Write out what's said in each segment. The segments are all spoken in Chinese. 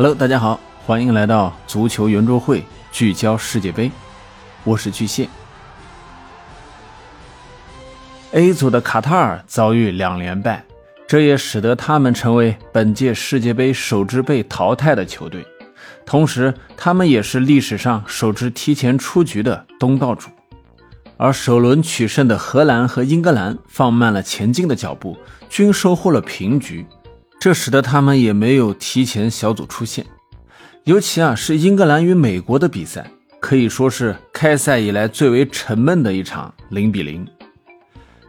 Hello，大家好，欢迎来到足球圆桌会，聚焦世界杯，我是巨蟹。A 组的卡塔尔遭遇两连败，这也使得他们成为本届世界杯首支被淘汰的球队，同时他们也是历史上首支提前出局的东道主。而首轮取胜的荷兰和英格兰放慢了前进的脚步，均收获了平局。这使得他们也没有提前小组出线，尤其啊是英格兰与美国的比赛，可以说是开赛以来最为沉闷的一场零比零。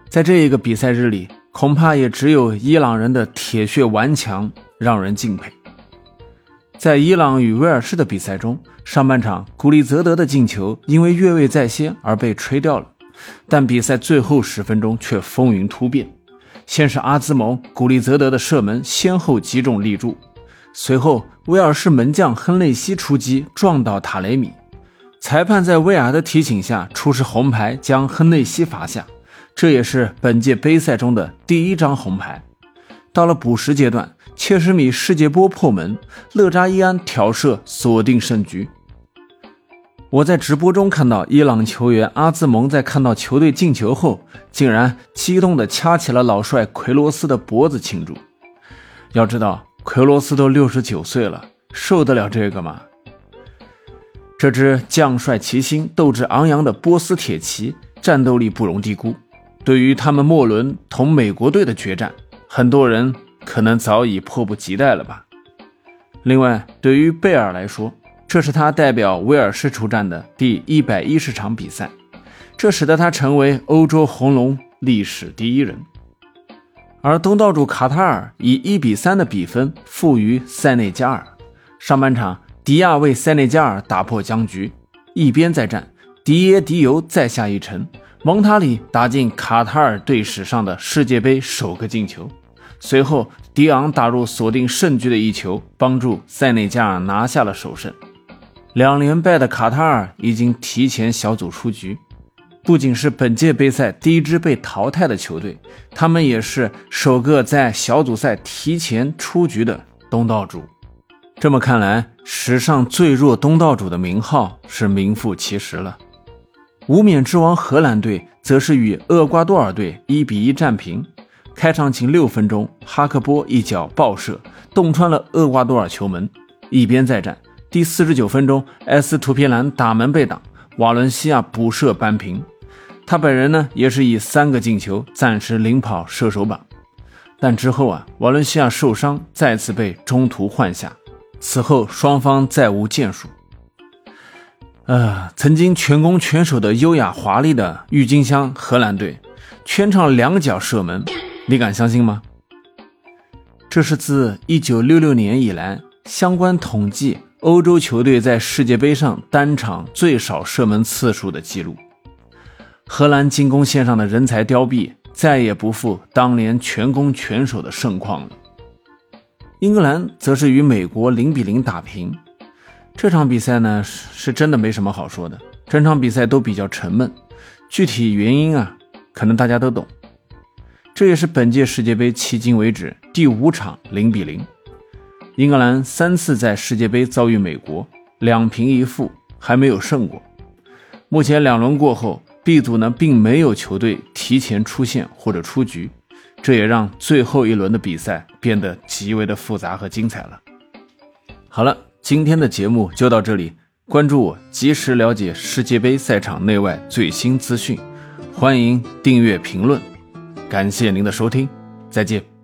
在这一个比赛日里，恐怕也只有伊朗人的铁血顽强让人敬佩。在伊朗与威尔士的比赛中，上半场古利泽德的进球因为越位在先而被吹掉了，但比赛最后十分钟却风云突变。先是阿兹蒙、古利泽德的射门先后击中立柱，随后威尔士门将亨内西出击撞到塔雷米，裁判在威尔的提醒下出示红牌将亨内西罚下，这也是本届杯赛中的第一张红牌。到了补时阶段，切什米世界波破门，勒扎伊安挑射锁定胜局。我在直播中看到伊朗球员阿兹蒙在看到球队进球后，竟然激动地掐起了老帅奎罗斯的脖子庆祝。要知道，奎罗斯都六十九岁了，受得了这个吗？这支将帅齐心、斗志昂扬的波斯铁骑，战斗力不容低估。对于他们末轮同美国队的决战，很多人可能早已迫不及待了吧。另外，对于贝尔来说，这是他代表威尔士出战的第一百一十场比赛，这使得他成为欧洲红龙历史第一人。而东道主卡塔尔以一比三的比分负于塞内加尔。上半场，迪亚为塞内加尔打破僵局，一边再战，迪耶迪尤再下一城，蒙塔里打进卡塔尔队史上的世界杯首个进球。随后，迪昂打入锁定胜局的一球，帮助塞内加尔拿下了首胜。两连败的卡塔尔已经提前小组出局，不仅是本届杯赛第一支被淘汰的球队，他们也是首个在小组赛提前出局的东道主。这么看来，史上最弱东道主的名号是名副其实了。无冕之王荷兰队则是与厄瓜多尔队一比一战平，开场仅六分钟，哈克波一脚爆射洞穿了厄瓜多尔球门，一边再战。第四十九分钟，埃斯图皮兰打门被挡，瓦伦西亚补射扳平。他本人呢，也是以三个进球暂时领跑射手榜。但之后啊，瓦伦西亚受伤，再次被中途换下。此后双方再无建树。呃，曾经全攻全守的优雅华丽的郁金香荷兰队，全场两脚射门，你敢相信吗？这是自一九六六年以来相关统计。欧洲球队在世界杯上单场最少射门次数的记录。荷兰进攻线上的人才凋敝，再也不复当年全攻全守的盛况了。英格兰则是与美国零比零打平。这场比赛呢，是真的没什么好说的，整场比赛都比较沉闷。具体原因啊，可能大家都懂。这也是本届世界杯迄今为止第五场零比零。英格兰三次在世界杯遭遇美国，两平一负，还没有胜过。目前两轮过后，B 组呢并没有球队提前出线或者出局，这也让最后一轮的比赛变得极为的复杂和精彩了。好了，今天的节目就到这里，关注我，及时了解世界杯赛场内外最新资讯，欢迎订阅评论，感谢您的收听，再见。